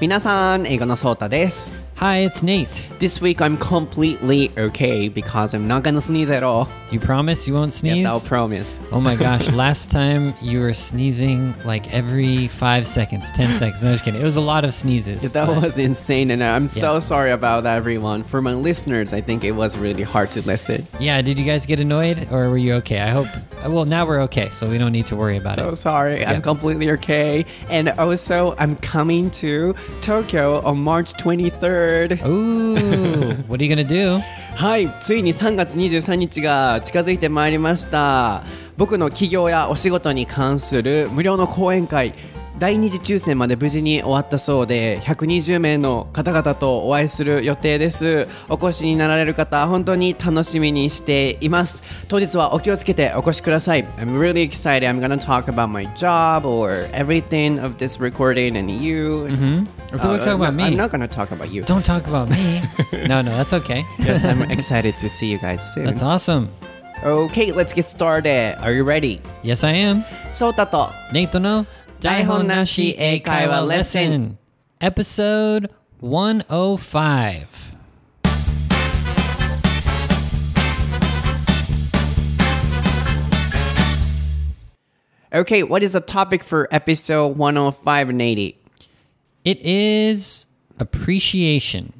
Minasan, Eigo no Sota desu. Hi, it's Nate. This week I'm completely okay because I'm not gonna sneeze at all. You promise you won't sneeze? Yes, I'll promise. oh my gosh, last time you were sneezing like every five seconds, 10 seconds. No, just kidding. It was a lot of sneezes. That but- was insane, and I'm so sorry about that, everyone. For my listeners, I think it was really hard to listen. Yeah, did you guys get annoyed or were you okay? I hope. Well, now we're okay, so we don't need to worry about So it. So sorry, Yeah. I'm completely okay. And also, I'm coming to Tokyo on March 23rd. Ooh, what are you going to do? はい、ついに3月23日が近づいてまいりました。僕の企業やお仕事に関する無料の講演会。第二次抽選まで無事に終わったそうで120名の方々とお会いする予定ですお越しになられる方本当に楽しみにしています当日はお気をつけてお越しください I'm really excited I'm gonna talk about my job or everything of this recording and you Mm-hmm. Don't talk about me. I'm not gonna talk about you Don't talk about me. no, no, that's okay. Yes I'm excited to see you guys soon That's awesome. Okay, let's get started. Are you ready? Yes, I am. ソータと Nate no Daihon Nashi Eikaiwa Lesson. Episode 105. Okay, what is the topic for episode 105 and 80? It is appreciation.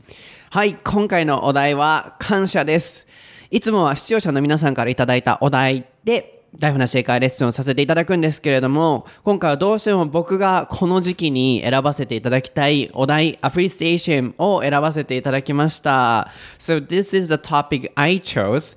はい、今回のお題は感謝です。いつもは視聴者の皆さんからいただいたお題で台本なし英会レッスンをさせていただくんですけれども、今回はどうしても僕がこの時期に選ばせていただきたいお題、appreciation を選ばせていただきました。So this is the topic I chose.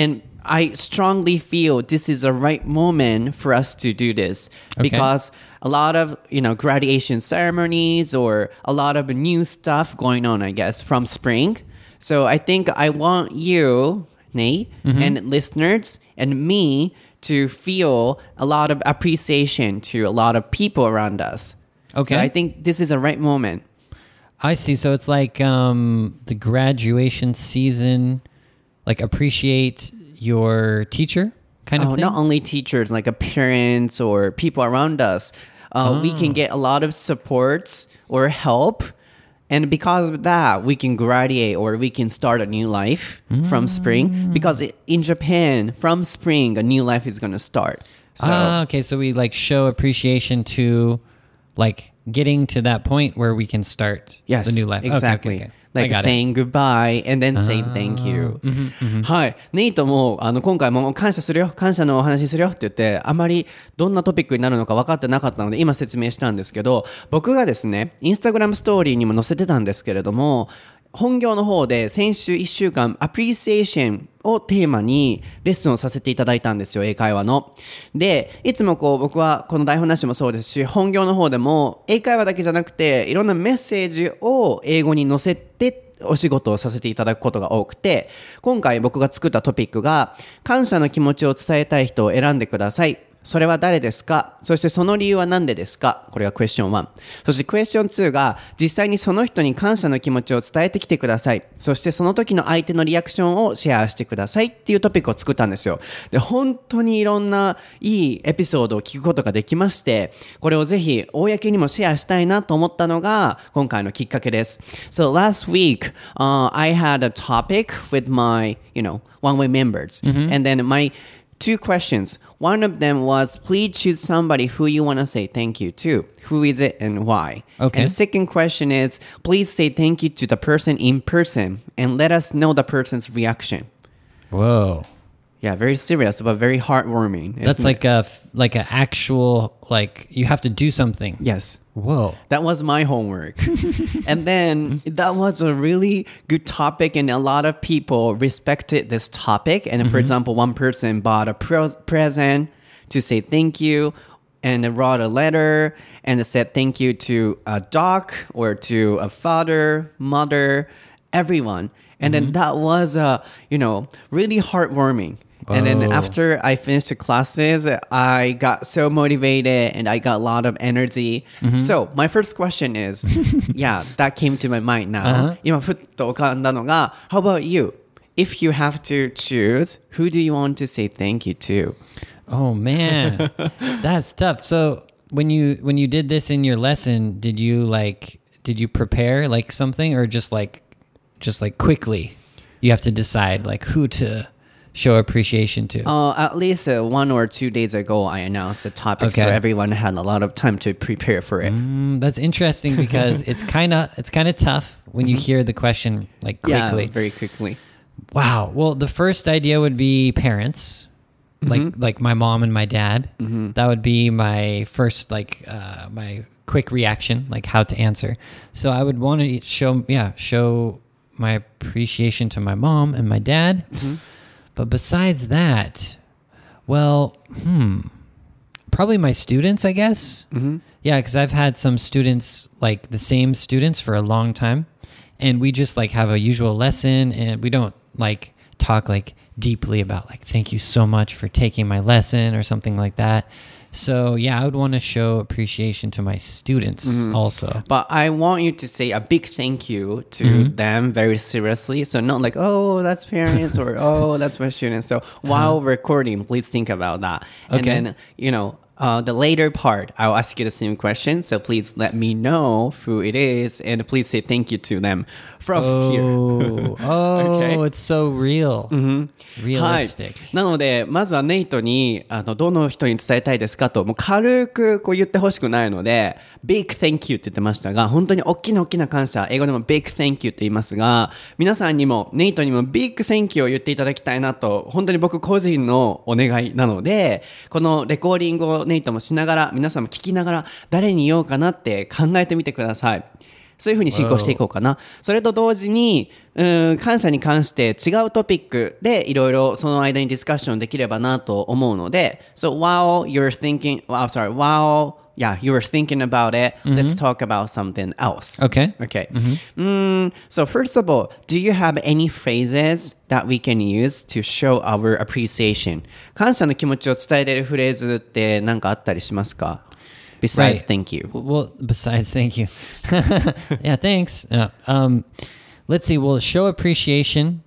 And I strongly feel this is the right moment for us to do this because a lot of you know graduation ceremonies or a lot of new stuff going on i guess from spring so i think i want you nate and listeners and me to feel a lot of appreciation to a lot of people around us Okay. so i think this is the right moment I see. So it's like um, the graduation season, like appreciate your teacher kind of Oh, thing. not only teachers, like a parents or people around us. Uh, We can get a lot of supports or help. And because of that, we can graduate or we can start a new life from spring. Because in Japan, from spring, a new life is going to start. So, ah, okay. So we like show appreciation to like getting to that point where we can start yes, the new life. Okay, okay, exactly. okay. I Like saying goodbye and then saying thank you. はい。ネイトも、あの、今回も感謝するよ、感謝のお話しするよって言って、あまりどんなトピックになるのか分かってなかったので、今説明したんですけど、僕がですね、インスタグラムストーリーにも載せてたんですけれども、本業の方で先週1週間、アプリシエーションをテーマにレッスンをさせていただいたんですよ、英会話の。で、いつもこう僕はこの台本なしもそうですし、本業の方でも英会話だけじゃなくて、いろんなメッセージを英語に載せてお仕事をさせていただくことが多くて、今回僕が作ったトピックが、感謝の気持ちを伝えたい人を選んでください。それは誰ですか？そしてその理由は何でですか？これがクエスチョン1。そしてクエスチョン2が実際にその人に感謝の気持ちを伝えてきてください。そしてその時の相手のリアクションをシェアしてくださいっていうトピックを作ったんですよ。で、本当にいろんないいエピソードを聞くことができまして、これをぜひ公にもシェアしたいなと思ったのが今回のきっかけです。So last week,、uh, I had a topic with my, you know, one-way members. And then my two questions. One of them was please choose somebody who you want to say thank you to. Who is it and why? Okay. And the second question is please say thank you to the person in person and let us know the person's reaction. Whoa. Yeah, very serious but very heartwarming. That's like it? a like an actual like you have to do something. yes. Whoa. That was my homework. and then that was a really good topic, and a lot of people respected this topic. And for example, one person bought a pro- present to say thank you and wrote a letter and said thank you to a dog or to a father, mother, everyone. And then that was, uh, you know, really heartwarming. And then Oh. after I finished the classes, I got so motivated and I got a lot of energy. So my first question is, yeah, that came to my mind now. 今ふっと浮かんだのが、How about you? If you have to choose, who do you want to say thank you to? Oh man, that's tough. So when you when you did this in your lesson, did you like did you prepare like something or just like just like quickly you have to decide like who to show appreciation to? Uh, at least uh, one or two days ago, I announced the topic, so everyone had a lot of time to prepare for it. Mm, that's interesting because it's kind of it's kind of tough when you hear the question like Yeah, quickly. very quickly. Wow. Well, the first idea would be parents, like like my mom and my dad. That would be my first like uh, my quick reaction, like how to answer. So I would want to show yeah show my appreciation to my mom and my dad. But besides that, well, hmm, probably my students, I guess. Mm-hmm. Yeah, because I've had some students like the same students for a long time, and we just like have a usual lesson, and we don't like talk like deeply about like thank you so much for taking my lesson or something like that. So yeah, I would want to show appreciation to my students also. But I want you to say a big thank you to Mm-hmm. them very seriously. So not like, oh, that's parents or oh, that's my students. So while recording, please think about that. And Uh-huh. Okay. then, you know, uh, the later part, I'll ask you the same question. So please let me know who it is and please say thank you to them from here. Oh, oh, Okay. it's so real, はい realistic.、なのでまずはネイトにあのどの人に伝えたいですかともう軽くこう言ってほしくないので Big thank you って言ってましたが本当に大きな大きな感謝英語でも Big thank you って言いますが皆さんにもネイトにも Big thank you を言っていただきたいなと本当に僕個人のお願いなのでこのレコーディングをネイトもしながら皆さんも聞きながら誰に言おうかなって考えてみてくださいそういうふうに進行していこうかな。それと同時に、うん、感謝に関して違うトピックでいろいろその間にディスカッションできればなと思うので、So while you're thinking, well, sorry, while, yeah, you're thinking about it, let's talk about something else. Okay. Okay. Mm, so first of all, do you have any phrases that we can use to show our appreciation? 感謝の気持ちを伝えれるフレーズって何かあったりしますか ?Besides, Right. thank you. Well, besides, thank you. yeah, thanks. Yeah. Um, let's see. Well, show appreciation.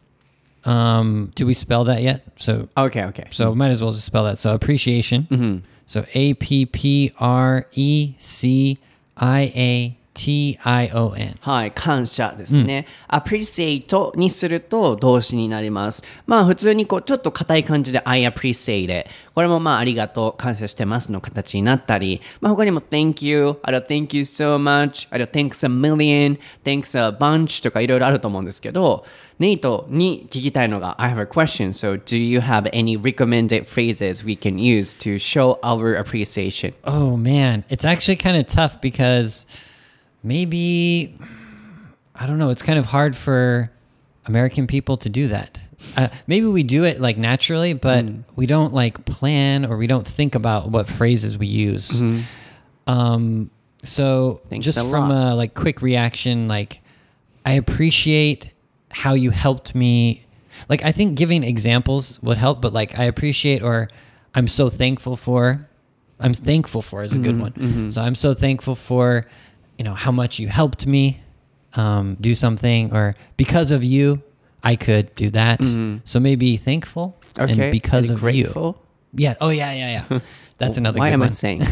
Um, do we spell that yet? So, Okay, okay. so might as well just spell that. So appreciation. So A P P R E C I A T I O N. はい、感謝ですね。appreciate にすると動詞になります。まあ普通にこうちょっと硬い感じで I appreciate it。これもまあありがとう、感謝してますの形になったり、まあ他にも thank you、あるいは thank you so much、あるいは thanks a million、thanks a bunch とかいろいろあると思うんですけど、ネイトに聞きたいのが I have a question. So do you have any recommended phrases we can use to show our appreciation? Oh man, it's actually kind of tough because maybe I don't know. It's kind of hard for American people to do that. Uh, maybe we do it like naturally, but we don't like plan or we don't think about what phrases we use. Um, so Thanks just a from lot. a like quick reaction, like I appreciate how you helped me. Like I think giving examples would help, but like I appreciate or I'm so thankful for. I'm thankful for is a good one. So I'm so thankful for, you know, how much you helped me um, do something, or because of you, I could do that. So maybe thankful Okay. and because and of you. grateful. Yeah. Oh yeah, yeah, yeah. That's another Why good am I one. saying?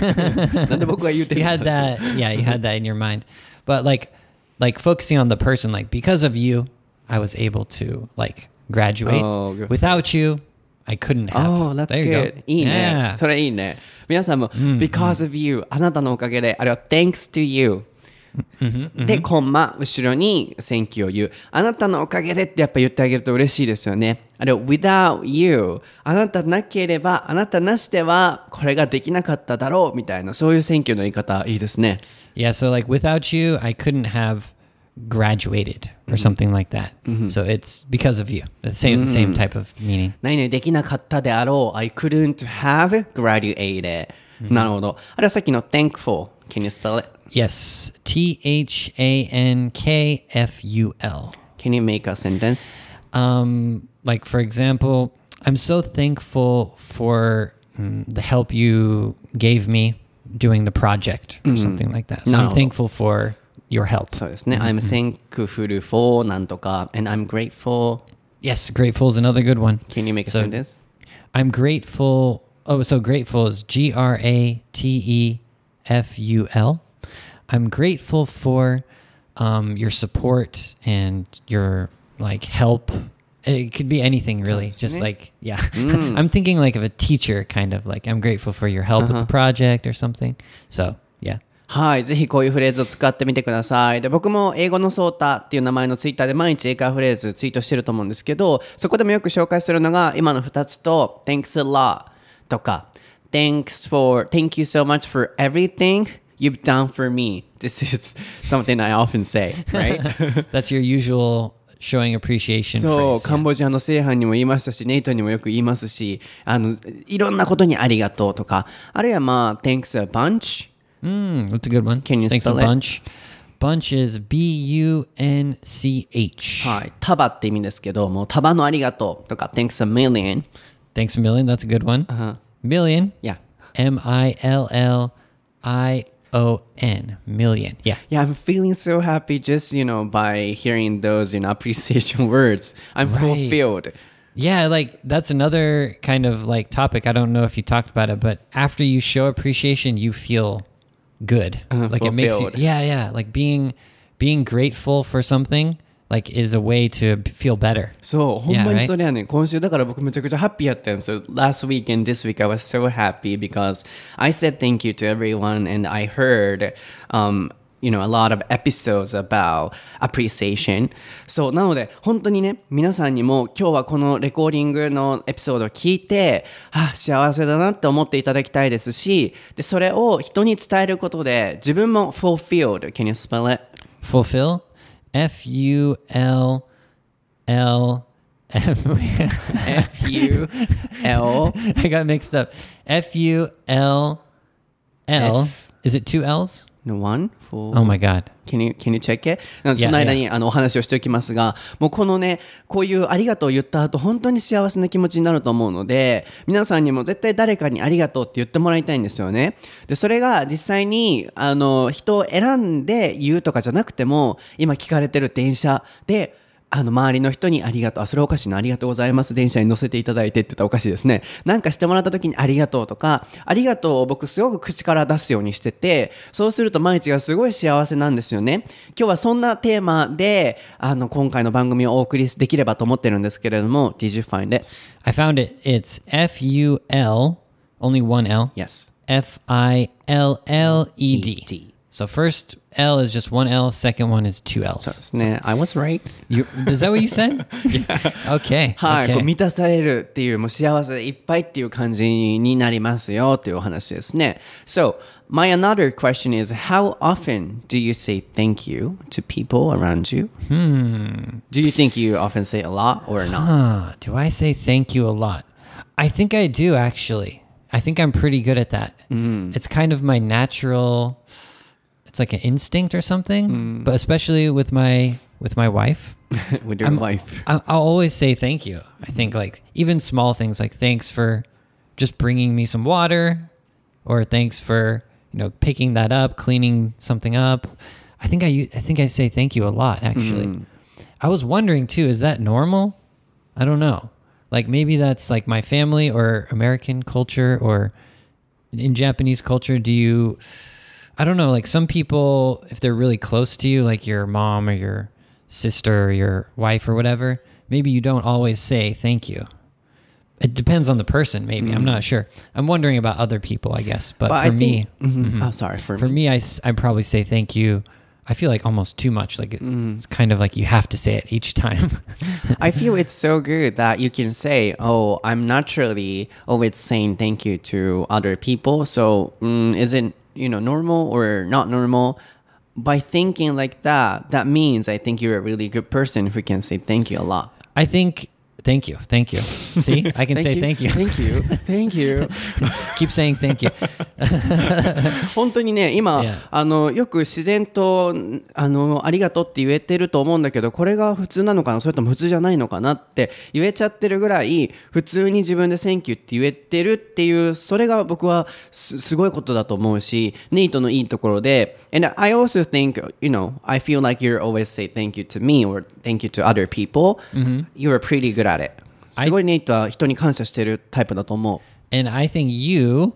なんで僕が言うてる you の had that yeah you had that in your mind but like like focusing on the person like because of you i was able to like graduate Oh, good. without you i couldn't have Oh, that's there you good. go いいね Yeah.。それいいね。皆さんも、because of you、あなたのおかげで、あれは thanks to you。 で、コンマ、後ろに thank you を言う。あなたのおかげでってやっぱ言ってあげると嬉しいですよね。あれは without you。あなたなければ、あなたなしでは、これができなかっただろうみたいな、そういう thank you の言い方いいですね。yeah so like without you i couldn't have graduated or something like that so it's because of you the same same type of meaning 何々できなかったであろう。I couldn't have graduated. なるほど。あれはさっきの thankful。Can you spell it? yes t-h-a-n-k-f-u-l Can you make a sentence? Um, like for example, I'm so thankful for mm, the help you gave me doing the project or something like that. So I'm No. thankful for your help. そうですね。I'm thankful for なんとか and I'm grateful. Yes, grateful is another good one. Can you make a So- sentence? I'm grateful. Oh, so grateful is G R A T E F U L. I'm grateful for um, your support and your like help. It could be anything really. Just like yeah, I'm thinking like of a teacher kind of like I'm grateful for your help with the project or something. So yeah. はい。ぜひこういうフレーズを使ってみてください。で、僕も英語のソータっていう名前のツイッターで毎日英会話フレーズツイートしてると思うんですけど、そこでもよく紹介するのが今の2つと Thanks a lot とか Thanks for, Thank you so much for everything you've done for me. This is something I often say, right? That's your usual showing appreciation そう、 phrase. カンボジアの製飯にも言いましたし、ネイトにもよく言いますし、あの、いろんなことにありがとうとか、あるいはまあ、Thanks a bunch. Mm, that's a good one. Can you Thanks spell a it? bunch. Bunch is B U N C H. はい。束って意味ですけど、もう束のありがとうとか、Thanks a million. Thanks a million. That's a good one. Uh-huh. Million. Yeah. M I L L I O N. Million. Yeah. Yeah, I'm feeling so happy just, you know, by hearing those, you know, appreciation words. I'm Right. fulfilled. Yeah, like that's another kind of like topic. I don't know if you talked about it, but after you show appreciation, you feel good. Uh, like it makes you. Yeah, yeah. Like being being grateful for something like is a way to feel better. そう、ほんまに?それやねん。今週だから僕めちゃくちゃハッピーやったんですよ。Last week and this week I was so happy because I said thank you to everyone and I heard, um, you know, a lot of episodes about appreciation. そう、なので本当にね、皆さんにも今日はこのレコーディングのエピソードを聞いて、あ、幸せだなって思っていただきたいですし、で、それを人に伝えることで自分も fulfilled. Can you spell it? Fulfill F U L L F F-U-L. I got mixed up. F U L L Is it two L's? No one? For... Oh my god. Can you, can you check it? その間にあのお話をしておきますが、もうこのね、こういうありがとうを言った後、本当に幸せな気持ちになると思うので、皆さんにも絶対誰かにありがとうって言ってもらいたいんですよね。で、それが実際に、あの、人を選んで言うとかじゃなくても、今聞かれてる電車で、あの、周りの人にありがとう。あ、それおかしいな。ありがとうございます。電車に乗せていただいてって言ったらおかしいですね。なんかしてもらった時にありがとうとか、ありがとうを僕すごく口から出すようにしてて、そうすると毎日がすごい幸せなんですよね。今日はそんなテーマで、あの、今回の番組をお送りできればと思ってるんですけれども、Did you find it? I found it. It's F U L, only one L. Yes. F I L L E D. E-D. So first L is just one L, second one is two L's. ですね。I was right. You, is that what you said? Okay. はい、 okay. こう満たされるっていう、もう幸せでいっぱいっていう感じになりますよっていうお話ですね。So, my another question is, how often do you say thank you to people around you? Hmm. Do you think you often say a lot or not? Huh, do I say thank you a lot? I think I do actually. I think I'm pretty good at that. It's kind of my natural it's like an instinct or something, mm. but especially with my with my wife. With your wife. I, I'll always say thank you. I think like even small things like thanks for just bringing me some water or thanks for, you know, picking that up, cleaning something up. I think I I think I say thank you a lot actually. Mm. I was wondering too, is that normal? I don't know. Like maybe that's like my family or American culture or in Japanese culture do you I don't know, like some people if they're really close to you like your mom or your sister or your wife or whatever, maybe you don't always say thank you. It depends on the person maybe. I'm not sure. I'm wondering about other people, I guess, but, But for I me think, Mhm. Oh, sorry. For, for me. me I, I probably say thank you. I feel like almost too much. Like it's, it's kind of like you have to say it each time. I feel it's so good that you can say, "Oh, I'm naturally always saying thank you to other people." So, mm, is it you know normal or not normal? By thinking like that, that means I think you're a really good person who can say thank you a lot. I think thank you. Thank you. See, I can say thank you. thank you, thank you. Keep saying thank you. 本当にね今、Yeah. あのよく自然とあのありがとうって言えてると思うんだけどこれが普通なのかなそれとも普通じゃないのかなって言えちゃってるぐらい普通に自分で「センキュー」って言えてるっていうそれが僕はすすごいことだと思うしネイトのいいところで And I also think you know I feel like you always say thank you to me or thank you to other people、You're pretty good at it すごいネイトは人に感謝してるタイプだと思う And I think you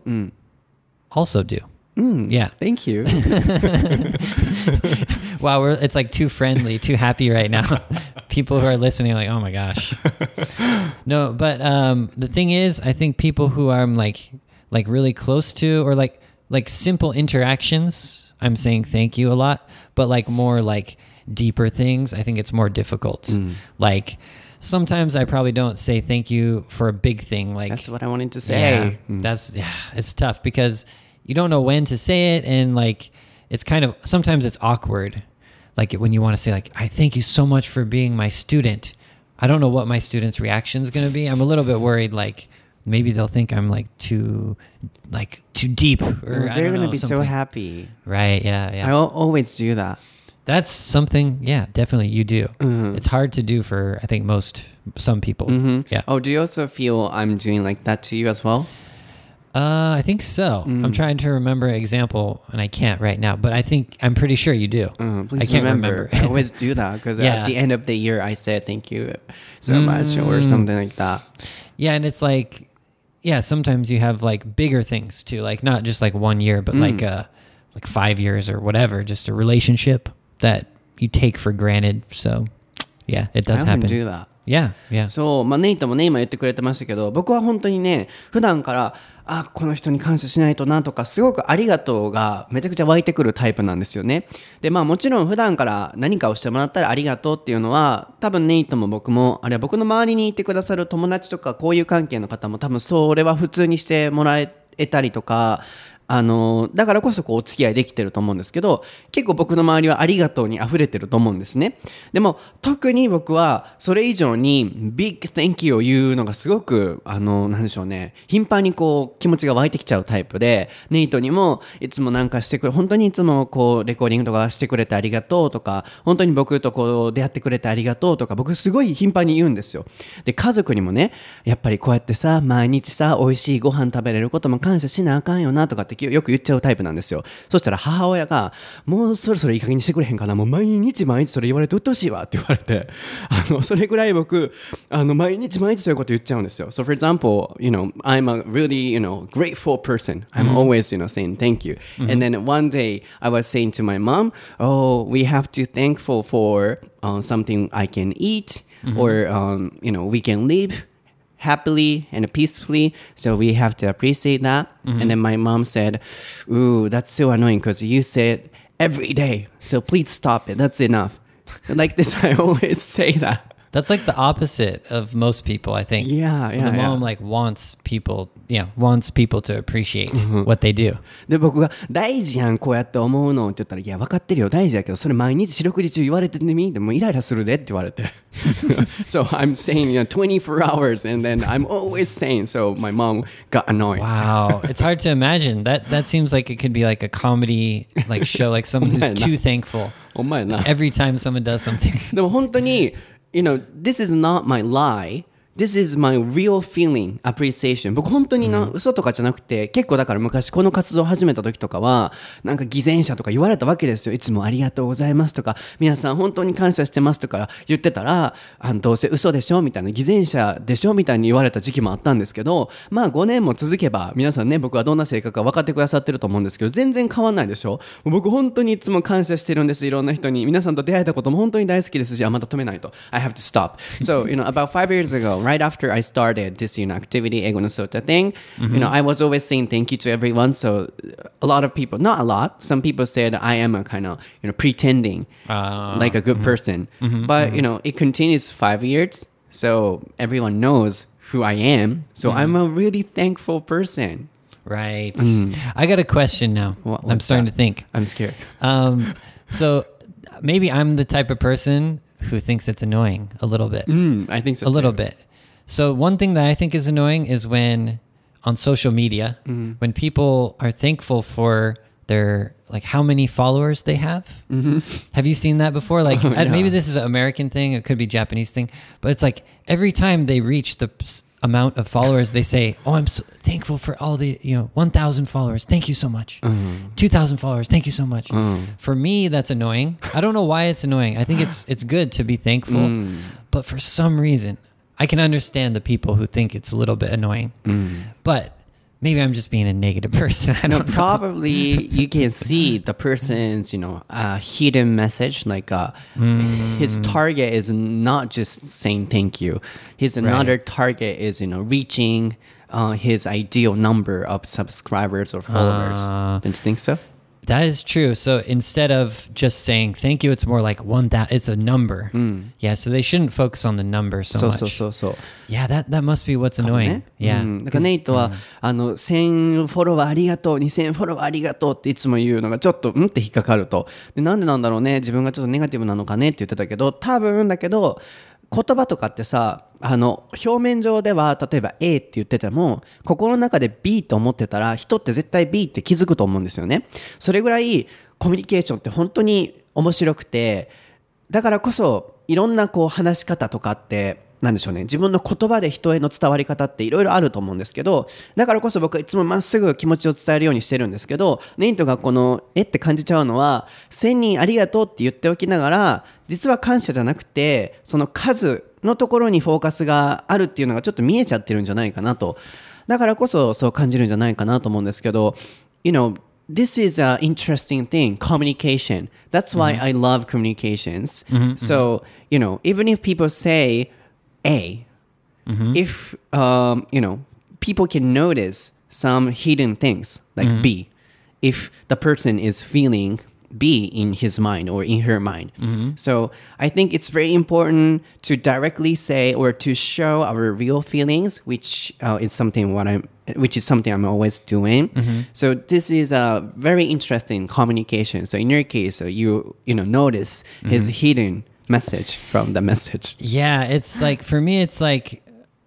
also do. Yeah. Thank you. Wow, we're it's like too friendly, too happy right now. people who are listening are like, oh my gosh. no, but um, the thing is, I think people who I'm like like really close to or like like simple interactions, I'm saying thank you a lot. But like more like deeper things, I think it's more difficult. Like sometimes I probably don't say thank you for a big thing like That's what I wanted to yeah, say. that's yeah, it's tough because you don't know when to say it, and like it's kind of sometimes it's awkward, like when you want to say like I thank you so much for being my student. I don't know what my student's reaction is going to be. I'm a little bit worried, like maybe they'll think I'm like too like too deep, or They're going to be so happy. Right? Yeah, yeah. I always do that. That's something. Yeah, definitely you do. Mhm. It's hard to do for I think most some people. Mhm. Yeah. Oh, do you also feel I'm doing like that to you as well? Uh, I think so. I'm Mm. trying to remember an example, and I can't right now. But I think I'm pretty sure you do. Uh, please I can't remember. remember. I always do that because Yeah. at the end of the year I said thank you so much or Mm. something like that. yeah, and it's like, yeah, sometimes you have like bigger things too, like not just like one year, but Mm. like uh, like five years or whatever. Just a relationship that you take for granted. So, yeah, it does happen. do that. Yeah, yeah. そう、まあ、ネイトもね、今言ってくれてましたけど、僕は本当にね、普段から、あ、この人に感謝しないとなとか、すごくありがとうがめちゃくちゃ湧いてくるタイプなんですよね。で、まあもちろん普段から何かをしてもらったらありがとうっていうのは、多分ネイトも僕も、あるいは僕の周りにいてくださる友達とか、こういう関係の方も多分それは普通にしてもらえたりとか、あのだからこそこうお付き合いできてると思うんですけど結構僕の周りはありがとうに溢れてると思うんですね。でも特に僕はそれ以上に Big Thank you を言うのがすごくあのなんでしょうね。頻繁にこう気持ちが湧いてきちゃうタイプでネイトにもいつもなんかしてくれ本当にいつもこうレコーディングとかしてくれてありがとうとか本当に僕とこう出会ってくれてありがとうとか僕すごい頻繁に言うんですよ。で家族にもねやっぱりこうやってさ毎日さ美味しいご飯食べれることも感謝しなあかんよなとかってよく言っちゃうタイプなんですよそしたら母親がもうそろそろいい加減にしてくれへんかなもう毎日毎日それ言われてうっとうしいわって言われてあのそれぐらい僕あの毎日毎日そういうこと言っちゃうんですよ So for example you know I'm a really you know grateful person I'm always you know saying thank you and then one day I was saying to my mom oh we have to thankful for uh, something I can eat or um, you know we can live happily and peacefully. So we have to appreciate that. Mm-hmm. And then my mom said, Ooh, that's so annoying because you said every day. So please stop it. That's enough. like this, I always say that. That's like the opposite of most people, I think. Yeah, yeah, The mom yeah. like wants people, yeah, wants people to appreciate Mm-hmm. what they do. で僕が「大事やんこうやって思うの」って言ったら「いや分かってるよ大事やけどそれ毎日四六時中言われてみでもうイライラするで」って言われて So I'm saying you know 24 hours and then I'm always saying so my mom got annoyed Wow, it's hard to imagine. That that seems like it could be like a comedy like show, like someone who's man. too thankful. お前な Every time someone does something. でも本当に、 You know, this is not my lie. This is my real feeling, appreciation. 僕本当にな、嘘とかじゃなくて、結構だから昔この活動を始めた時とかは、なんか偽善者とか言われたわけですよ。いつもありがとうございますとか、皆さん本当に感謝してますとか言ってたら、あのどうせ嘘でしょみたいな、偽善者でしょみたいに言われた時期もあったんですけど、まあ5年も続けば、皆さんね、僕はどんな性格か分かってくださってると思うんですけど、全然変わんないでしょ僕本当にいつも感謝してるんです。いろんな人に。皆さんと出会えたことも本当に大好きですし、あ、また止めないと。I have to stop. So, you know, about five years ago, right after I started this, you know, activity, Eigo Sota thing, you know, I was always saying thank you to everyone. So a lot of people, not a lot, some people said I am a kind of, you know, pretending Ah, like a good person. But, you know, it continues five years. So everyone knows who I am. So I'm a really thankful person. Right. I got a question now. What- I'm Mm. starting that? to think. I'm scared. Um, so maybe I'm the type of person who thinks it's annoying a little bit. Mm, I think so. a little bit. So one thing that I think is annoying is when on social media, Mm-hmm. when people are thankful for their like how many followers they have. Mm-hmm. Have you seen that before? Like Oh, I- maybe this is an American thing, it could be Japanese thing, but it's like every time they reach the amount of followers, they say, "Oh, I'm so thankful for all the you know 1,000 followers. Thank you so much. Mm-hmm. 2,000 followers. Thank you so much." For me, that's annoying. I don't know why it's annoying. I think it's it's good to be thankful, Mm. but for some reason, I can understand the people who think it's a little bit annoying. Mm. But maybe I'm just being a negative person. I No, don't know. probably you can see the person's, you know, uh, hidden message. Like uh, his target is not just saying thank you. His another target is, you know, reaching uh, his ideal number of subscribers or followers. Ah. Don't you think so? That is true. So instead of just saying thank you, it's more like one that it's a number. Yeah, so they shouldn't focus on the number so そう much. そうそうそう。Yeah, that that must be what's annoying. ね Yeah. うん、だからネイトは、あの1000フォロワーありがとう2000フォロワーありがとうっていつも言うのがちょっとうんって引っかかるとでなんでなんだろうね自分がちょっとネガティブなのかねって言ってたけど多分だけど言葉とかってさあの表面上では例えば A って言ってても心の中で B と思ってたら人って絶対 B って気づくと思うんですよね。それぐらいコミュニケーションって本当に面白くてだからこそいろんなこう話し方とかってなんでしょうね。自分の言葉で人への伝わり方っていろいろあると思うんですけどだからこそ僕はいつもまっすぐ気持ちを伝えるようにしてるんですけどネイントがこのえって感じちゃうのは1000人ありがとうって言っておきながら実は感謝じゃなくてその数のところにフォーカスがあるっていうのがちょっと見えちゃってるんじゃないかなとだからこそそう感じるんじゃないかなと思うんですけど You know this is an interesting thing communication that's why i love communications so you know even if people say a if um, you know people can notice some hidden things like b if the person is feeling b in his mind or in her mind. Mm-hmm. So i think it's very important to directly say or to show our real feelings which uh, is something what i'm which is something i'm always doing. Mm-hmm. So this is a very interesting communication. So in your case so you you know notice his mm-hmm. hidden message from the message. Yeah, it's like for me, it's like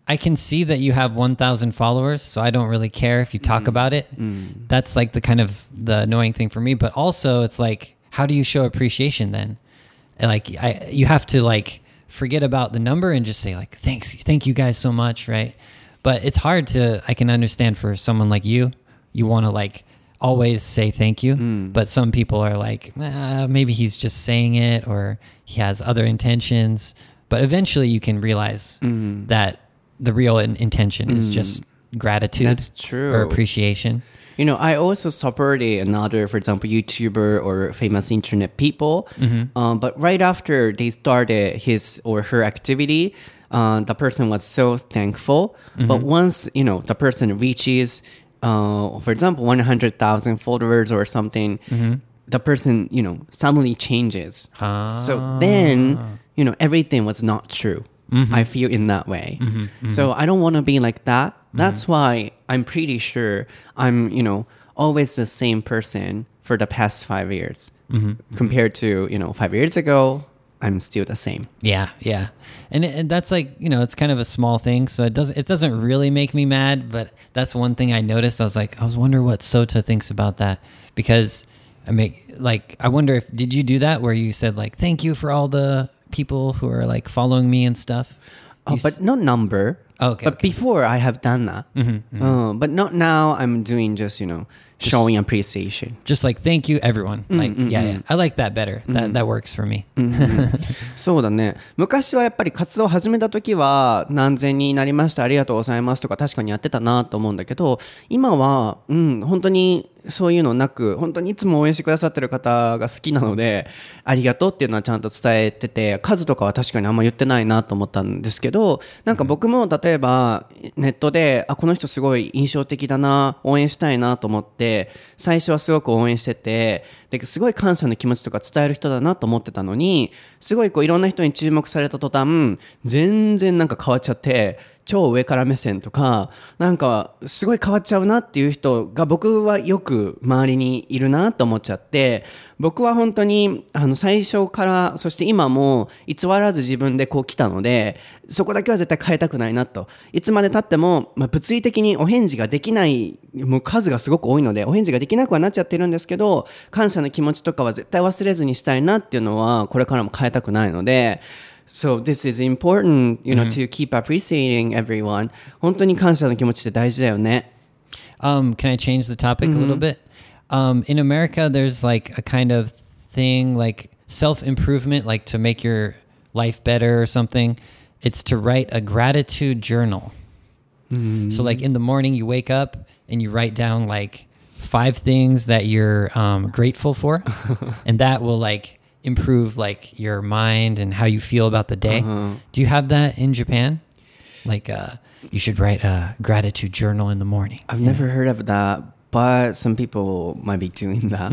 I can see that you have 1,000 followers, so I don't really care if you talk mm. about it. Mm. That's like the kind of the annoying thing for me. But also, it's like, how do you show appreciation then? Like, I you have to like forget about the number and just say like, thanks, thank you guys so much, right? But it's hard to. I can understand for someone like you, you want to like always say thank you mm. but some people are like "Ah, maybe he's just saying it or he has other intentions but eventually you can realize mm-hmm. that the real in- intention is just gratitude That's true. or appreciation You know, I also supported another, for example, YouTuber or famous internet people. Um, but right after they started his or her activity, uh, the person was so thankful. But once, you know, the person reaches, uh, for example, 100,000 followers or something, the person, you know, suddenly changes. So then, you know, everything was not true. Mm-hmm. I feel in that way. Mm-hmm. Mm-hmm. So I don't want to be like that. That's why I'm pretty sure I'm, you know, always the same person for the past five years compared to, you know, five years ago. I'm still the same. Yeah, yeah, and, it, and that's like you know it's kind of a small thing, so it doesn't it doesn't really make me mad, but that's one thing I noticed. I was like, I was wonder what Sota thinks about that because I make like I wonder if did you do that where you said like thank you for all the people who are like following me and stuff. Uh, s- but not number. Okay, But okay. before I have done that. Uh, but not now. I'm doing just you know showing appreciation. just like thank you everyone. Like yeah, yeah, I like that better. That that works for me. そうだね昔はやっぱり活動を始めた時は何千人になりましたありがとうございますとか確かにやってたなと思うんだけど今はうん本当にそういうのなく本当にいつも応援してくださってる方が好きなのでありがとうっていうのはちゃんと伝えてて数とかは確かにあんま言ってないなと思ったんですけどなんか僕も例えばネットであこの人すごい印象的だな応援したいなと思って最初はすごく応援しててですごい感謝の気持ちとか伝える人だなと思ってたのにすごいこういろんな人に注目された途端全然なんか変わっちゃって超上から目線とかなんかすごい変わっちゃうなっていう人が僕はよく周りにいるなと思っちゃって僕は本当にあの最初からそして今も偽らず自分でこう来たのでそこだけは絶対変えたくないなと。いつまでたっても、まあ、物理的にお返事ができないもう数がすごく多いのでお返事ができなくはなっちゃってるんですけど感謝の気持ちとかは絶対忘れずにしたいなっていうのはこれからも変えたくないので So this is important, you know, to keep appreciating everyone. 本当に感謝の気持ちって大事だよね。 Um, can I change the topic a little bit? Um, in America, there's like a kind of thing like self improvement, like to make your life better or something. It's to write a gratitude journal. So like in the morning, you wake up and you write down like five things that you're um, grateful for, and that will like improve like your mind and how you feel about the day. Do you have that in Japan? Like uh, you should write a gratitude journal in the morning. I've never heard of that, but some people might be doing that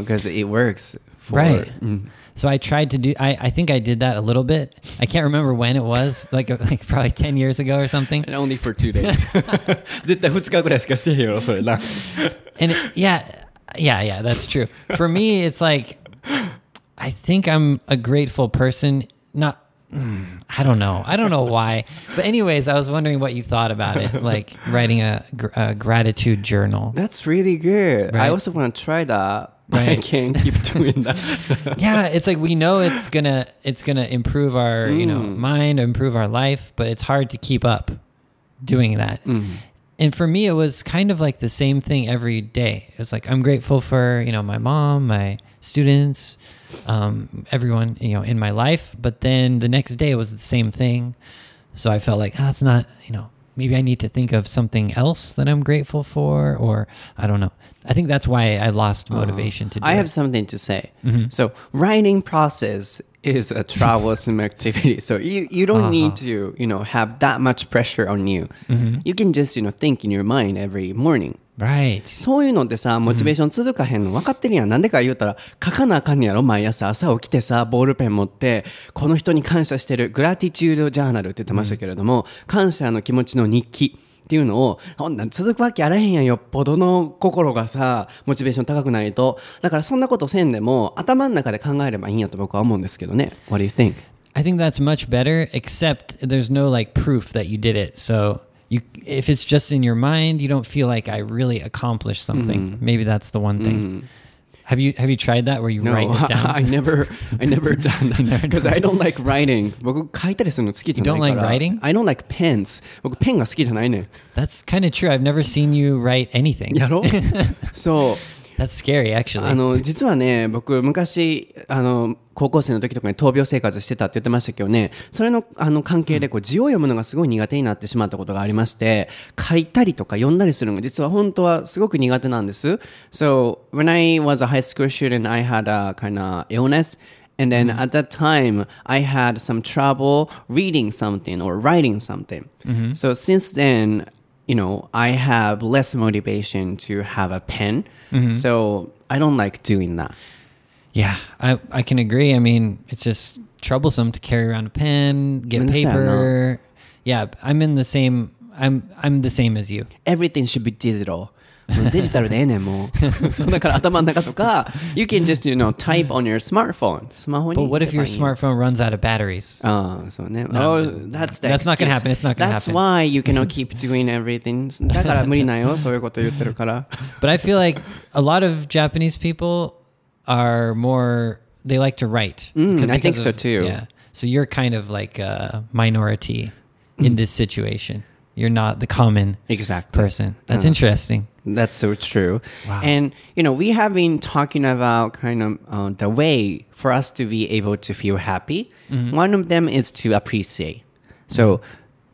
because it works. For, Right. Mm. So I tried to do. I, I think I did that a little bit. I can't remember when it was. Like like probably ten years ago or something. And only for two days. 絶対2日ぐらいしかしてへんよ、それな。 And it, yeah, yeah, yeah. That's true. For me, it's like I think I'm a grateful person. Not. mm, I don't know. I don't know why. But anyways, I was wondering what you thought about it, like writing a, a gratitude journal. That's really good. I also want to try that, but I can't keep doing that. yeah it's like we know it's gonna it's gonna improve our you know mind improve our life but it's hard to keep up doing that and for me it was kind of like the same thing every day it was like i'm grateful for you know my mom my students um, everyone you know in my life. But then the next day was the same thing. So i felt like ah, it's not you know maybe i need to think of something else that i'm grateful for or i don't know. I think that's why i lost uh-huh. motivation to do I it. have something to say. Mm-hmm. So, writing process is a troublesome activity. So you you don't need to you know have that much pressure on you. You can just you know think in your mind every morning. right そういうのってさ、モチベーション続かへんの分かってるやん。なんでか言うたら、書かなあかんねやろ毎朝朝起きてさ、ボールペン持って、この人に感謝してる、グラティチュードジャーナルって言ってましたけれども、感謝の気持ちの日記。っていうのを、ほんなん続くわけあらへんやんよっぽどの心がさ、モチベーション高くないと。だからそんなことせんでも、頭の中で考えればいいんやと僕は思うんですけどね。What do you think? I think that's much better, except there's no like proof that you did it. So you, if it's just in your mind, you don't feel like I really accomplished something. Maybe that's the one thing. Have you have you tried that where you No, write it down? I never, I never done that because I don't like writing. 僕書いたりするの好きじゃないから。 You don't like writing? I don't like pens. 僕ペンが好きじゃないねん。 that's kind of true. I've never seen you write anything. やろそう。 That's scary, actually. あの実はね僕昔あの高校生の時とかに闘病生活してたって言ってましたけどねそれのあの関係でこう字を読むのがすごい苦手になってしまったことがありまして書いたりとか読んだりするのが実は本当はすごく苦手なんです So when I was a high school student I had a kind of illness And then at that time, I had some trouble reading something or writing something. So since then, you know, I have less motivation to have a pen. Mm-hmm. So I don't like doing that. yeah, I I can agree. I mean, it's just troublesome to carry around a pen, get paper. Yeah, I'm in the same. I'm I'm the same as you. Everything should be digital. デジタルでええねんもうそうだから頭の中とか You can just you know type on your smartphone スマホに But what if 入 your ればいい smartphone runs out of batteries? ああ、そうね。 No, oh, I'm- that's the that's not gonna excuse. happen. It's not gonna That's happen. why you cannot keep doing everything. だから無理なんよ、そういうこと言ってるから。 But I feel like a lot of Japanese people are more they like to write. Mm, because- I think because so of- too. Yeah. So you're kind of like a minority in this situation. You're not the common Exactly. person. That's Uh. interesting. That's so true. Wow. And, you know, we have been talking about kind of uh, the way for us to be able to feel happy. One of them is to appreciate. So,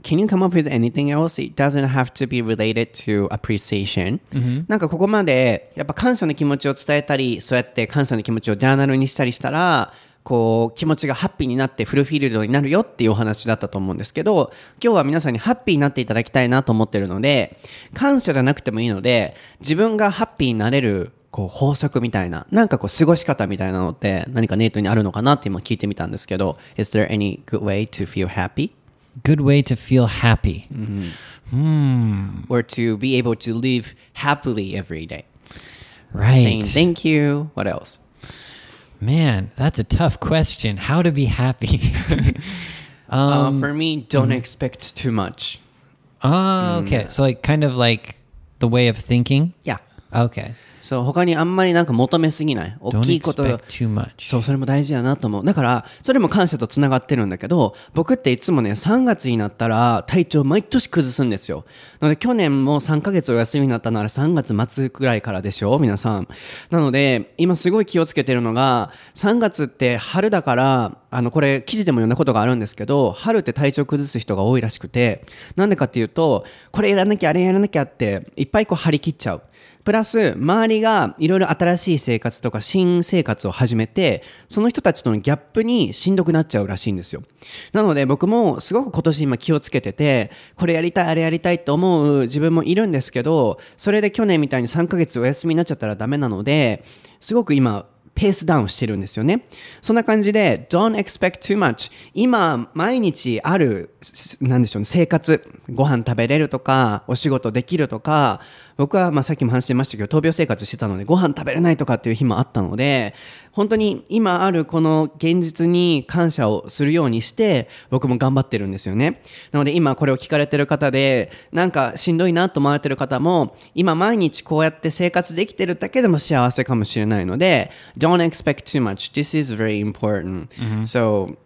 can you come up with anything else? It doesn't have to be related to appreciation. なんかここまでやっぱ感謝の気持ちを伝えたり、そうやって感謝の気持ちをジャーナルにしたりしたら、 こう気持ちがハッピーになってフルフィールドになるよっていうお話だったと思うんですけど、今日は皆さんにハッピーになっていただきたいなと思ってるので、感謝じゃなくてもいいので、自分がハッピーになれるこう法則みたいな、なんかこう過ごし方みたいなのって何かネイトにあるのかなって今聞いてみたんですけど、Is there any good way to feel happy? Good way to feel happy. Or to be able to live happily every day? Right. Saying thank you. What else? Man, that's a tough question. How to be happy? Um, uh, for me, don't mm-hmm. expect too much. oh, okay. Mm. So like kind of like the way of thinking. Yeah. Okay. そう、他にあんまりなんか求めすぎない。大きいこと。そう、それも大事やなと思う。だから、それも感謝とつながってるんだけど、僕っていつもね、3月になったら体調毎年崩すんですよ。なので、去年も3ヶ月お休みになったのは3月末くらいからでしょ？皆さん。なので、今すごい気をつけてるのが、3月って春だから、あの、これ記事でも読んだことがあるんですけど、春って体調崩す人が多いらしくて、なんでかっていうと、これやらなきゃ、あれやらなきゃって、いっぱいこう張り切っちゃう。プラス周りがいろいろ新しい生活とか新生活を始めてその人たちとのギャップにしんどくなっちゃうらしいんですよなので僕もすごく今年今気をつけててこれやりたいあれやりたいと思う自分もいるんですけどそれで去年みたいに3ヶ月お休みになっちゃったらダメなのですごく今ペースダウンしてるんですよね。そんな感じで、don't expect too much. 今、毎日ある、なんでしょうね、生活、ご飯食べれるとか、お仕事できるとか、僕はまあさっきも話してましたけど、闘病生活してたので、ご飯食べれないとかっていう日もあったので、本当に今あるこの現実に感謝をするようにして、僕も頑張ってるんですよね。なので今これを聞かれてる方で、なんかしんどいなと思われてる方も、今毎日こうやって生活できてるだけでも幸せかもしれないので、don't expect too much. This is very important. So,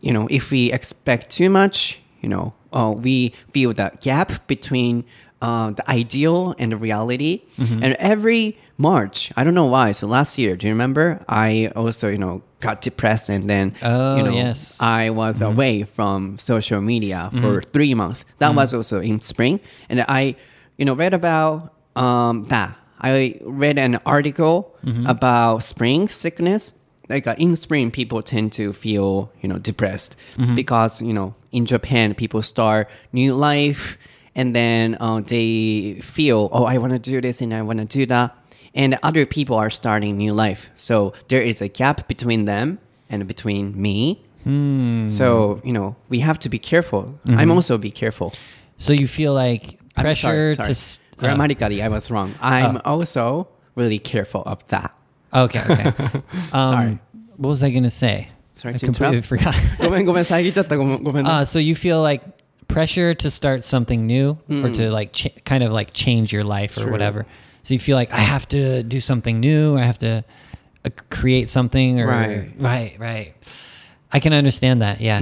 you know, if we expect too much, you know, uh, we feel the gap between uh, the ideal and the reality. And every March, I don't know why. So last year, do you remember? I also, you know, got depressed and then, Oh, you know, yes. I was away from social media for three months. That was also in spring. And I, you know, read about um, that. I read an article about spring sickness. Like uh, in spring, people tend to feel, you know, depressed because, you know, in Japan, people start new life and then uh, they feel, oh, I want to do this and I want to do that. And other people are starting new life. So there is a gap between them and between me. So, you know, we have to be careful. I'm also be careful. So you feel like I'm pressure sorry, sorry. to. s- uh, Grammatically, I was wrong. I'm also really careful of that. okay, okay. Um, Sorry. What was I going to say? Sorry I to completely interrupt. forgot. ごめんごめん遮っちゃったごめんごめんね uh, so you feel like pressure to start something new or to like ch- kind of like change your life or True. whatever. So you feel like I have to do something new. I have to uh, create something or Right. right, right. I can understand that. Yeah.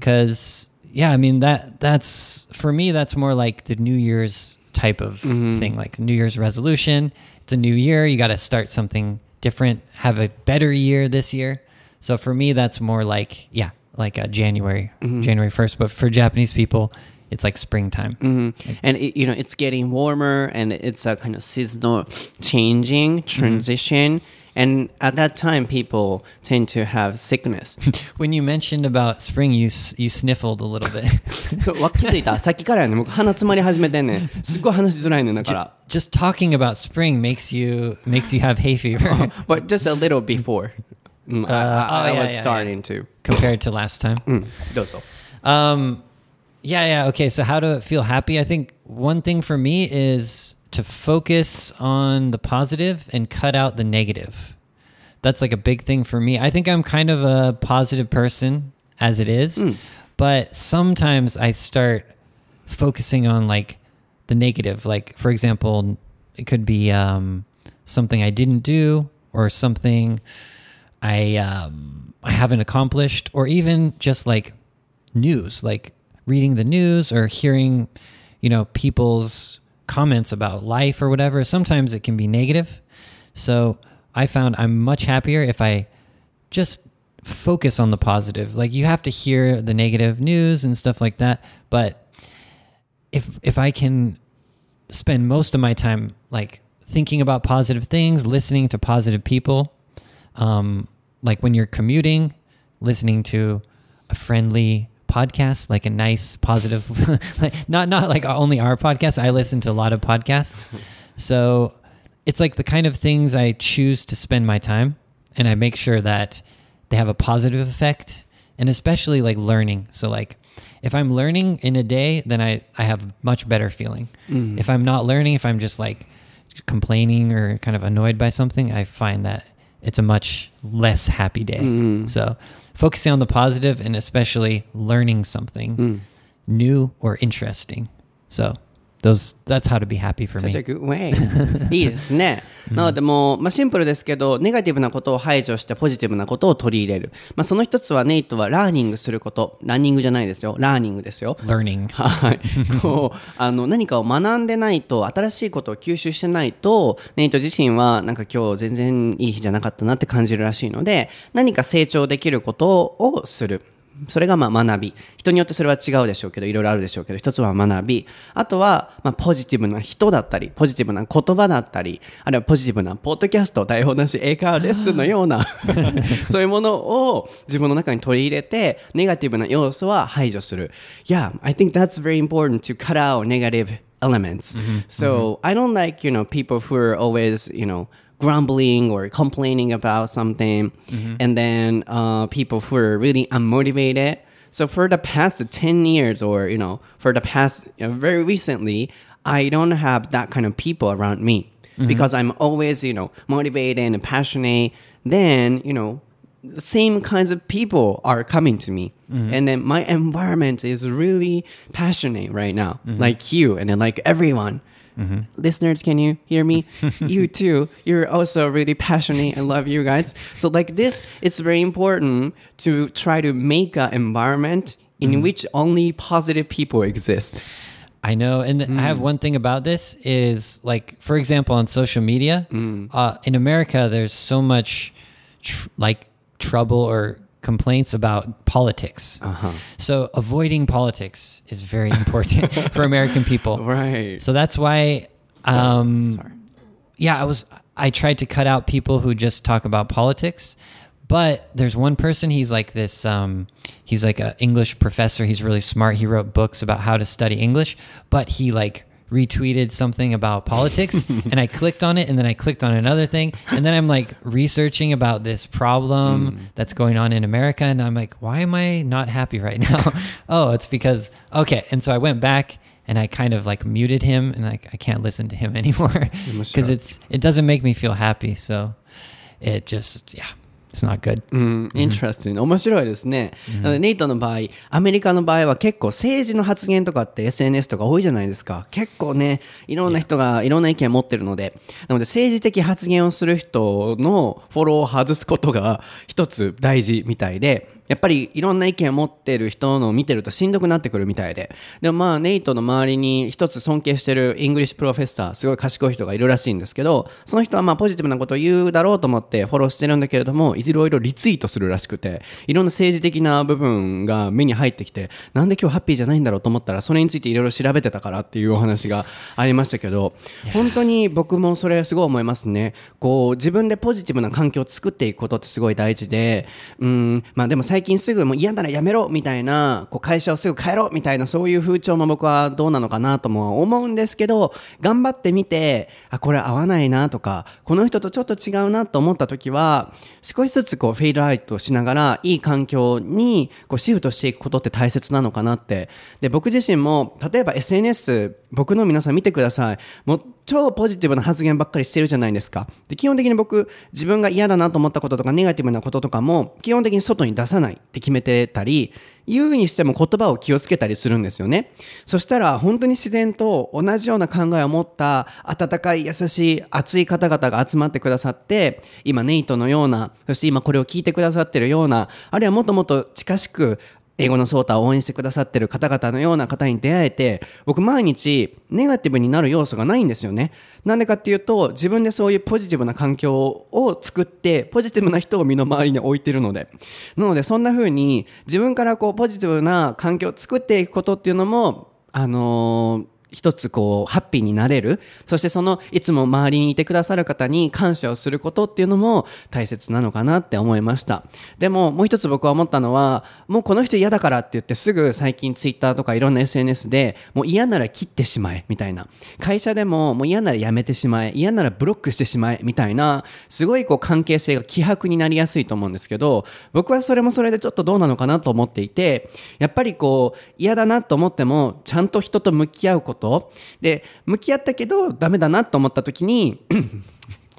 Cuz yeah, I mean that that's for me that's more like the New Year's type of thing, like New Year's resolution. It's a new year, you got to start something different, have a better year this year. So for me that's more like yeah, like uh, January, January 1st, but for Japanese people it's like springtime. Mhm. And it, you know, it's getting warmer and it's a kind of seasonal changing transition. And at that time, people tend to have sickness. When you mentioned about spring, you s- you sniffled a little bit. そう、わ気づいたさっきからやね、僕鼻詰まり始めてんねん。すっごい話しづらいねんだから。 Just talking about spring makes you makes you have hay fever But just a little before. Mm, uh, I, I, oh, I yeah, was yeah, starting yeah. to compared to last time. Mm. Dozo. Um, yeah, yeah. Okay, so how to feel happy? I think one thing for me is to focus on the positive and cut out the negative. That's like a big thing for me. I think I'm kind of a positive person as it is, mm. but sometimes I start focusing on like the negative. Like, for example, it could be um, something I didn't do or something I um, I haven't accomplished, or even just like news, like reading the news or hearing, you know, people's comments about life or whatever. Sometimes it can be negative. So I found I'm much happier if I just focus on the positive. Like you have to hear the negative news and stuff like that, but if if I can spend most of my time like thinking about positive things, listening to positive people, um, like when you're commuting, listening to a friendly podcast, like a nice, positive, like not not like only our podcast. I listen to a lot of podcasts, so it's like the kind of things I choose to spend my time, and I make sure that they have a positive effect, and especially like learning. So like. If I'm learning in a day, then I, I have much better feeling. If I'm not learning, if I'm just like complaining or kind of annoyed by something, I find that it's a much less happy day. Mm. So, focusing on the positive and especially learning something mm. new or interesting. So, those that's how to be happy for me. good way. いいですね。なのでもう、まあ、シンプルですけど、ネガティブなことを排除してポジティブなことを取り入れる。まあ、その一つはネイトはラーニングすること。ランニングじゃないですよ。ラーニングですよ。Learning. はい、こうあの何かを学んでないと新しいことを吸収してないとネイト自身はなんか今日全然いい日じゃなかったなって感じるらしいので何か成長できることをするそれがまあ学び。人によってそれは違うでしょうけどいろいろあるでしょうけど一つは学び。あとはまあポジティブな人だったりポジティブな言葉だったりあるいはポジティブなポッドキャスト台本なし英会話レッスンのような そういうものを自分の中に取り入れてネガティブな要素は排除する。Yeah, I think that's very important to cut out negative elements. So I don't like, you know, people who are always, you know, grumbling or complaining about something, mm-hmm. and then uh, people who are really unmotivated. So for the past 10 years, or, you know, for the past you know, very recently, I don't have that kind of people around me. Mm-hmm. Because I'm always, you know, motivated and passionate. Then, you know, same kinds of people are coming to me. Mm-hmm. And then my environment is really passionate right now. Like you and then like everyone Mm-hmm. listeners can you hear me? You too. You're also really passionate. And love you guys. So like this it's very important to try to make an environment in mm-hmm. which only positive people exist. I know, and th- I have mm. one thing about this is like, for example, on social media, mm. uh, in America, there's so much tr- like trouble or complaints about politics. So avoiding politics is very important for American people. right So that's why, um, sorry yeah, I was I tried to cut out people who just talk about politics, but there's one person he's like this um he's like an English professor, he's really smart. He wrote books about how to study English, but he like retweeted something about politics and I clicked on it and then I clicked on another thing and then I'm like researching about this problem that's going on in America and I'm like why am I not happy right now? oh, it's because okay. And so I went back and I kind of like muted him and like I can't listen to him anymore because it's it doesn't make me feel happy. So it just yeah, it's not good. うん、interesting、面白いですね。なので、ネイトの場合、アメリカの場合は結構政治の発言とかって SNS とか多いじゃないですか。結構ね、いろんな人がいろんな意見を持ってるので、なので政治的発言をする人のフォローを外すことが一つ大事みたいで、やっぱりいろんな意見を持ってる人のを見てるとしんどくなってくるみたいで。でもまあ、ネイトの周りに一つ尊敬してるイングリッシュプロフェッサー、すごい賢い人がいるらしいんですけど、その人はまあポジティブなことを言うだろうと思ってフォローしてるんだけれども、いろいろリツイートするらしくて、いろんな政治的な部分が目に入ってきて、なんで今日ハッピーじゃないんだろうと思ったら、それについていろいろ調べてたからっていうお話がありましたけど、本当に僕もそれすごい思いますね。こう、自分でポジティブな環境を作っていくことってすごい大事で、うん、まあでも最最近すぐもう嫌ならやめろみたいな、こう会社をすぐ変えろみたいなそういう風潮も僕はどうなのかなとも思うんですけど、頑張ってみて、あ、これ合わないなとか、この人とちょっと違うなと思った時は、少しずつこうフェイドアウトしながら、いい環境にこうシフトしていくことって大切なのかなって。で、僕自身も、例えば SNS、僕の皆さん見てください。も超ポジティブな発言ばっかりしてるじゃないですか。で、基本的に僕、自分が嫌だなと思ったこととか、ネガティブなこととかも、基本的に外に出さないって決めてたり、言うにしても言葉を気をつけたりするんですよね。そしたら、本当に自然と同じような考えを持った、温かい、優しい、熱い方々が集まってくださって、今、ネイトのような、そして今これを聞いてくださってるような、あるいはもっともっと近しく、英語のソータを応援してくださってる方々のような方に出会えて、僕毎日ネガティブになる要素がないんですよね。なんでかっていうと、自分でそういうポジティブな環境を作って、ポジティブな人を身の回りに置いてるので。なので、そんな風に自分からこうポジティブな環境を作っていくことっていうのも、あのー一つこうハッピーになれる。そしてそのいつも周りにいてくださる方に感謝をすることっていうのも大切なのかなって思いました。でももう一つ僕は思ったのはもうこの人嫌だからって言ってすぐ最近ツイッターとかいろんな SNS でもう嫌なら切ってしまえみたいな。会社でももう嫌ならやめてしまえ嫌ならブロックしてしまえみたいなすごいこう関係性が希薄になりやすいと思うんですけど僕はそれもそれでちょっとどうなのかなと思っていてやっぱりこう嫌だなと思ってもちゃんと人と向き合うことと。で向き合ったけどダメだなと思った時に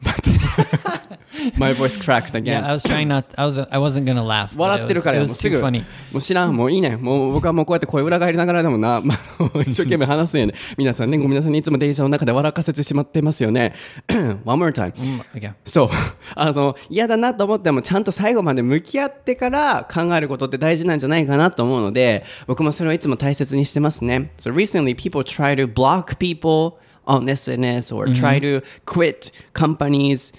My voice cracked again. Yeah, I was trying not. I was. I wasn't gonna laugh. 笑ってるから it もう was, す it ぐ was too funny. もう知らんもういいねもう僕はもうこうやって声裏返りながらでもな、まあ、一生懸命話すんやね皆さんねごめんなさいねいつも電車の中で笑かせてしまってますよね One more time Mm, Okay. そう あの嫌だなと思ってもちゃんと最後まで向き合ってから考えることって大事なんじゃないかなと思うので僕もそれをいつも大切にしてますね So recently people try to block people on or try to quit companies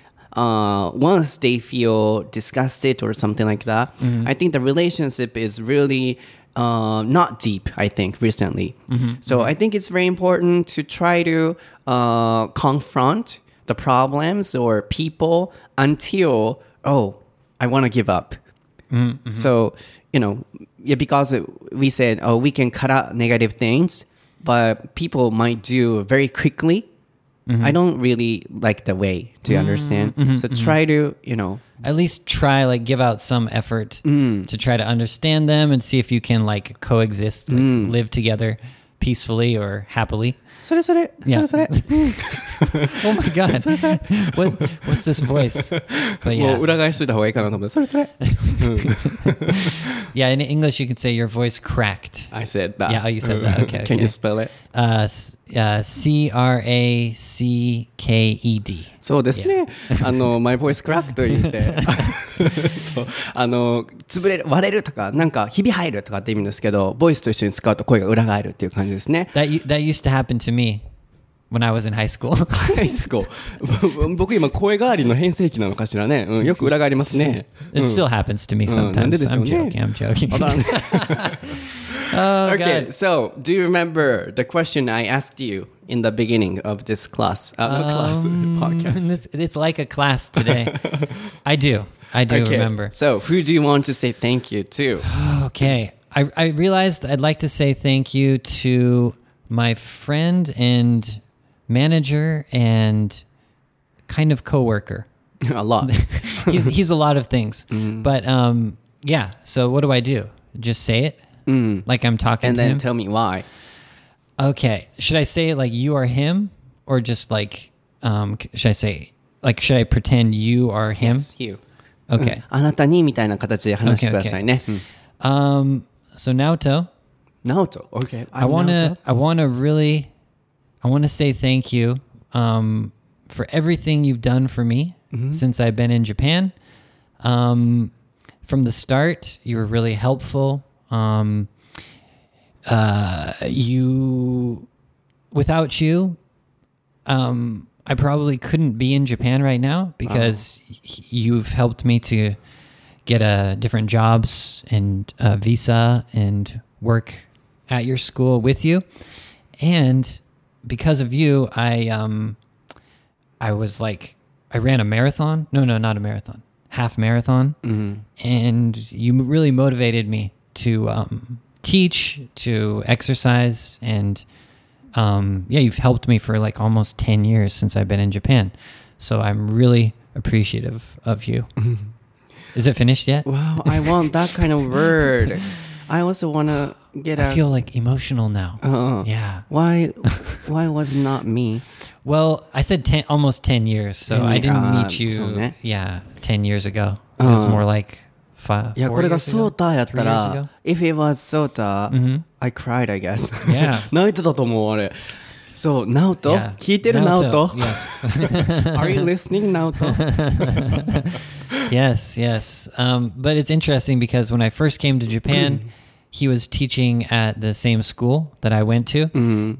uh, once they feel disgusted or something like that. I think the relationship is really uh, not deep, I think, recently. So I think it's very important to try to uh, confront the problems or people until, oh, I want to give up. So, you know, yeah, because we said, oh, we can cut out negative things, but people might do very quickly. I don't really like the way to understand. so try to, you know, At least try like give out some effort Mm. to try to understand them and see if you can like coexist, like Mm. live together peacefully or happily. それそれ、そ Yeah. れそれ。 Oh my god! what what's this voice? But も yeah, う裏返しといた方がいいかなと思って、それそれ。 yeah. In English, you could say your voice cracked. I said that. Yeah, oh, you said that. Okay, Can okay. you spell it? Uh, s- uh, C R A C K E D. そうですね。あの、マイボイスクラックと言って、そう、あの、潰れる、割れるとか、なんか、ひび入るとかって意味ですけど、ボイスと一緒に使うと声が裏返るっていう感じですね。That that used to happen to me when I was in high school. ハイスコ僕今声変わりの変声期なのかしらね。うん、よく裏返りますね。it still happens to me sometimes. う I'm ね joking. I'm joking. oh, okay, God. so do you remember the question I asked you in the beginning of this class, uh, um, class uh, podcast? It's, it's, like a class today. I do. I do okay. remember. So, who do you want to say thank you to? okay. I, I realized I'd like to say thank you to my friend and manager and kind of coworker. a lot. he's he's a lot of things. Mm. But um, yeah. So what do I do? Just say it Like I'm talking And to then him? tell me why. okay. Should I say it like you are him or just like um c- should I say like should I pretend you are him? Yes, you. Okay. あなたにみたいな形で話してくださいね。うん Um so Naoto, ナオト。Okay. I want to I want to really I want to say thank you um, for everything you've done for me since I've been in Japan. Um, from the start, you were really helpful. um, uh, you, without you, um, I probably couldn't be in Japan right now because you've helped me to get uh, different jobs and uh, visa and work at your school with you. And because of you, I um, I was like, I ran a marathon. No, no, not a marathon, half marathon. And you really motivated me to um, teach, to exercise, and um, yeah, you've helped me for like almost 10 years since I've been in Japan. So I'm really appreciative of you. Is it finished yet? Wow, I want that kind of word. I also want to get a. I feel like emotional now. Uh, Yeah. Why? Why was not me? Well, I said 10, almost 10 years. So 10 I didn't uh, meet you, yeah, 10 years ago. It was Uh. more like five. いや four これが years ソー ago? ターやった Three years ら ago?、 If it was ソーター、I cried, I guess. Yeah. 泣いてたと思う、あれ。そう、ナオト Yeah. 聞いてるナオト Yes. Are you listening, ナオト yes, yes. Um, but it's interesting because when I first came to Japan, he was teaching at the same school that I went to,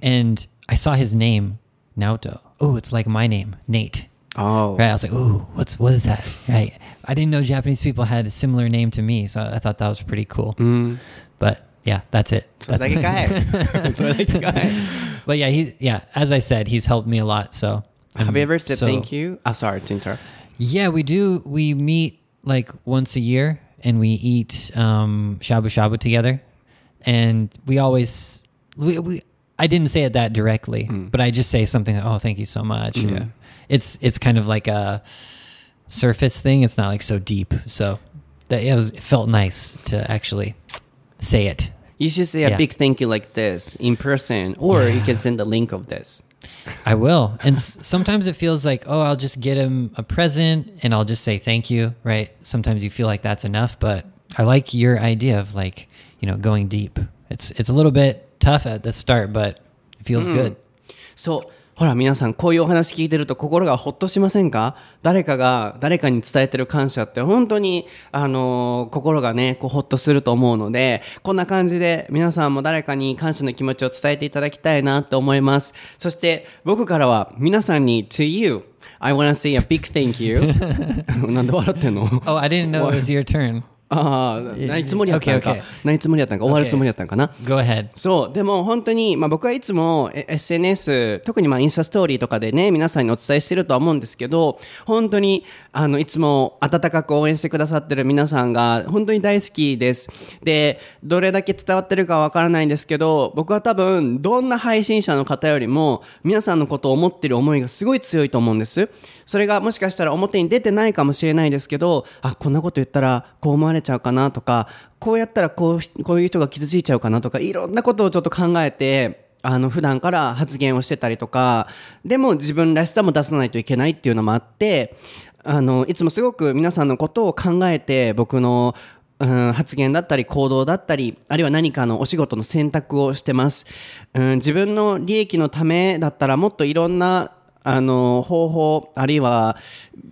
and I saw his name, Naoto. Oh, it's like my name, Nate. Oh. Right? I was like, "Ooh, what's what is that?" Right? I didn't know Japanese people had a similar name to me, so I thought that was pretty cool. Mm. But yeah, that's it. That's like a guy. But yeah, he yeah, as I said, he's helped me a lot. So have you ever said so, thank you? Oh, sorry Tintar. Yeah, we do. We meet like once a year, and we eat um, shabu shabu together, and we always we, we I didn't say it that directly, mm. but I just say something. Like, oh, thank you so much. Mm. Yeah. It's it's kind of like a surface thing. It's not like so deep. So that it was it felt nice to actually say it. You should say a Yeah. big thank you like this in person, or you can send the link of this. I will. And s- sometimes it feels like, oh, I'll just get him a present and I'll just say thank you, right? Sometimes you feel like that's enough, but I like your idea of like, you know, going deep. It's it's a little bit tough at the start, but it feels hmm. good. そうほら皆さんこういうお話聞いてると心がほっとしませんか？誰かが誰かに伝えてる感謝って本当にあの心がねこうほっとすると思うのでこんな感じで皆さんも誰かに感謝の気持ちを伝えていただきたいなって思います。そして僕からは皆さんに To you I wanna say a big thank you なんで笑ってんの？Oh, I didn't know it was your turn. ああないつもりやったんか.ないつもりやったんか。終わるつもりやったんかな、Go ahead. そう。でも本当に、まあ、僕はいつもえ SNS 特にまあインスタストーリーとかでね皆さんにお伝えしてるとは思うんですけど本当にあのいつも温かく応援してくださってる皆さんが本当に大好きです。でどれだけ伝わってるかわからないんですけど僕は多分どんな配信者の方よりも皆さんのことを思ってる思いがすごい強いと思うんですそれがもしかしたら表に出てないかもしれないですけどあこんなこと言ったらこう思われちゃうかなとかこうやったらこうこういう人が傷ついちゃうかなとかいろんなことをちょっと考えてあの普段から発言をしてたりとかでも自分らしさも出さないといけないっていうのもあってあのいつもすごく皆さんのことを考えて僕のうん、発言だったり行動だったりあるいは何かのお仕事の選択をしてます、うん、自分の利益のためだったらもっといろんなあの方法あるいは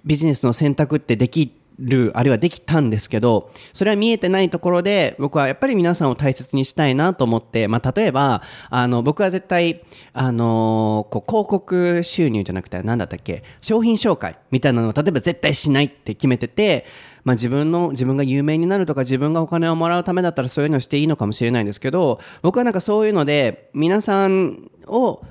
ビジネスの選択ってできるあるいはできたんですけどそれは見えてないところで僕はやっぱり皆さんを大切にしたいなと思って、まあ、例えばあの僕は絶対あのこう広告収入じゃなくて何だったっけ商品紹介みたいなのを例えば絶対しないって決めててまあ、自分の自分が有名になるとか自分がお金をもらうためだったらそういうのをしていいのかもしれないんですけど僕はなんかそういうので皆さんを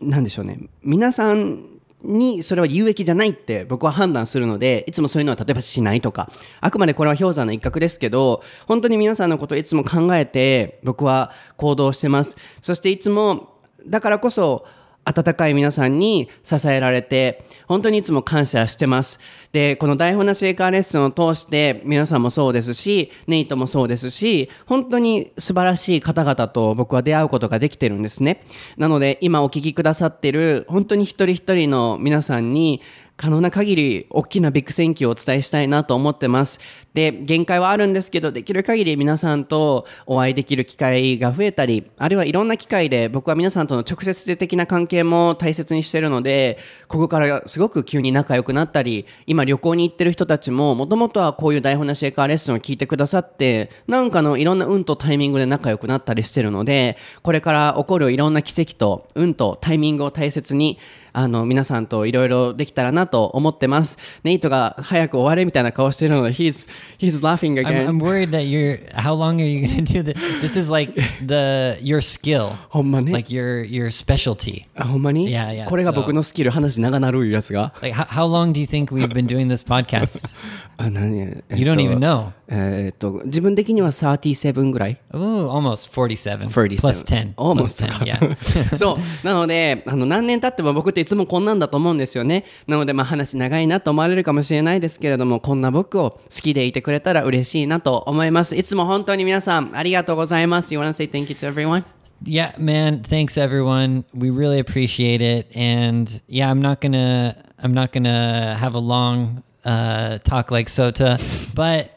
なんでしょうね。皆さんにそれは有益じゃないって僕は判断するのでいつもそういうのは例えばしないとか。あくまでこれは氷山の一角ですけど本当に皆さんのことをいつも考えて僕は行動してます。そしていつもだからこそ温かい皆さんに支えられて本当にいつも感謝してます。でこの台本なし英会話レッスンを通して皆さんもそうですしネイトもそうですし本当に素晴らしい方々と僕は出会うことができてるんですね。なので今お聞きくださってる本当に一人一人の皆さんに可能な限り大きなビッグセンキューをお伝えしたいなと思ってます。で、限界はあるんですけど、できる限り皆さんとお会いできる機会が増えたり、あるいはいろんな機会で僕は皆さんとの直接的な関係も大切にしてるので、ここからすごく急に仲良くなったり、今旅行に行ってる人たちも、もともとはこういう台本なしエカーレッスンを聞いてくださって、なんかのいろんな運とタイミングで仲良くなったりしてるので、これから起こるいろんな奇跡と運とタイミングを大切に、あの皆さんといろいろできたらなと思ってます。ネイトが早く終われみたいな顔してるので、he's, he's laughing I'm, again. I'm worried that you're. How long are you going to do this? This is like the your skill, ほんまね。like your your specialty. あほんまに Yeah, yeah, これが僕のスキル、話長なるいうやつが。Like how, how long do you think we've been doing this podcast? あ何えっと You don't even know. えーっと、自分的には37ぐらい Ooh, almost 47. 37 Plus 10. Almost Plus 10. Yeah. そう。なので、あの、何年経っても僕っていつもこんなんだと思うんですよね。なので、まあ話長いなと思われるかもしれないですけれども、こんな僕を好きでいてくれたら嬉しいなと思います。いつも本当に皆さん、ありがとうございます。You wanna say thank you to everyone? Yeah, man. Thanks everyone. We really appreciate it. And yeah, I'm not gonna I'm not gonna have a long uh, talk like Sota, but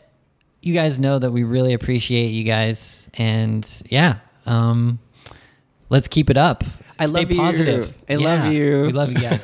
you guys know that we really appreciate you guys. And yeah, um, let's keep it up. I love you. I love you. We love you guys.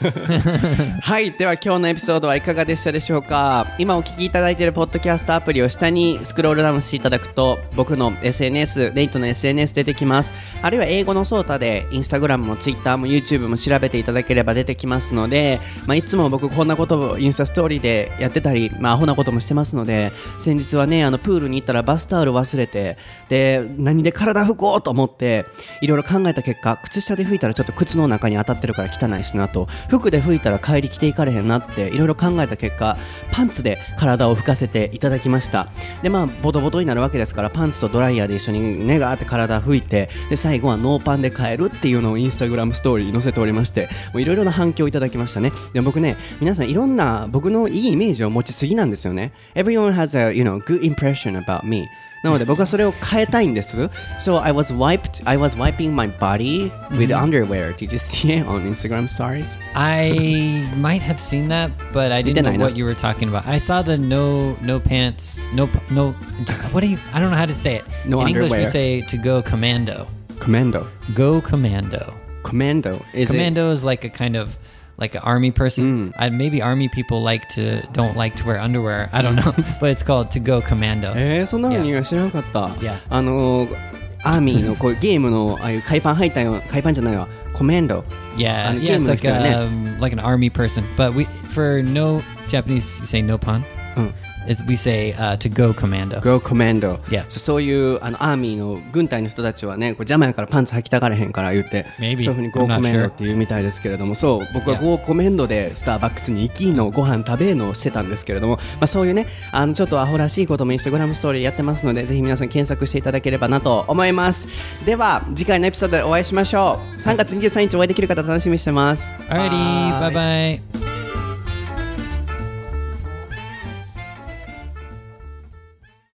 はい。では今日のエピソードはいかがでしたでしょうか？今お聞きいただいているポッドキャストアプリを下にスクロールダウンしていただくと僕の SNS、レイトの SNS 出てきます。あるいは英語のソータでインスタグラムもツイッターも YouTube も調べていただければ出てきますので、まあ、いつも僕こんなことをインスタストーリーでやってたり、まあ、アホなこともしてますので、先日はね、あのプールに行ったらバスタオル忘れて、で、何で体拭こうと思って、いろいろ考えた結果、靴下で拭いたらちょっと靴の中に当たってるから汚いしなと、服で拭いたら帰り着ていかれへんなって、いろいろ考えた結果、パンツで体を拭かせていただきました。で、まあ、ボトボトになるわけですから、パンツとドライヤーで一緒にね、ガーって体拭いて、で、最後はノーパンで帰るっていうのをインスタグラムストーリーに載せておりまして、いろいろな反響をいただきましたね。で、僕ね、皆さんいろんな僕のいいイメージを持ちすぎなんですよね。Everyone has a, you know, good impression about me. なので僕はそれを変えたいんです。So I was wiped, I was wiping my body with mm-hmm. underwear. Did you see it on Instagram stories? I might have seen that, but I didn't know what you were talking about. I saw the no no pants, no no. What do you? I don't know how to say it. No In English, we say to go commando. Commando. Go commando. Commando is commando it? is like a kind of like an army person. Mm. I, maybe army people like to don't like to wear underwear. I don't know, but it's called to go commando. えー、そんなのには知らなかった。 Yeah. あのーアーミーのこうゲームのああいう海パン入ったような海パンじゃないわ。コメンド。 Yeah, And yeah, it's game like like that, um, like an army person. But we for no Japanese, you say no pun. うん。It's, we say uh, to go commando. Go Commando、Yeah. そそういうあのアーミーの軍隊の人たちはねこう邪魔やからパンツ履きたがれへんから言って Maybe. そういうふうに Go Commando. って言うみたいですけれどもそう僕は. Go Commando でスターバックスに行きのご飯食べのをしてたんですけれども、まあ、そういうねあのちょっとアホらしいこともインスタグラムストーリーやってますのでぜひ皆さん検索していただければなと思いますでは次回のエピソードでお会いしましょう3月23日お会いできる方楽しみにしてます Alrighty, bye bye.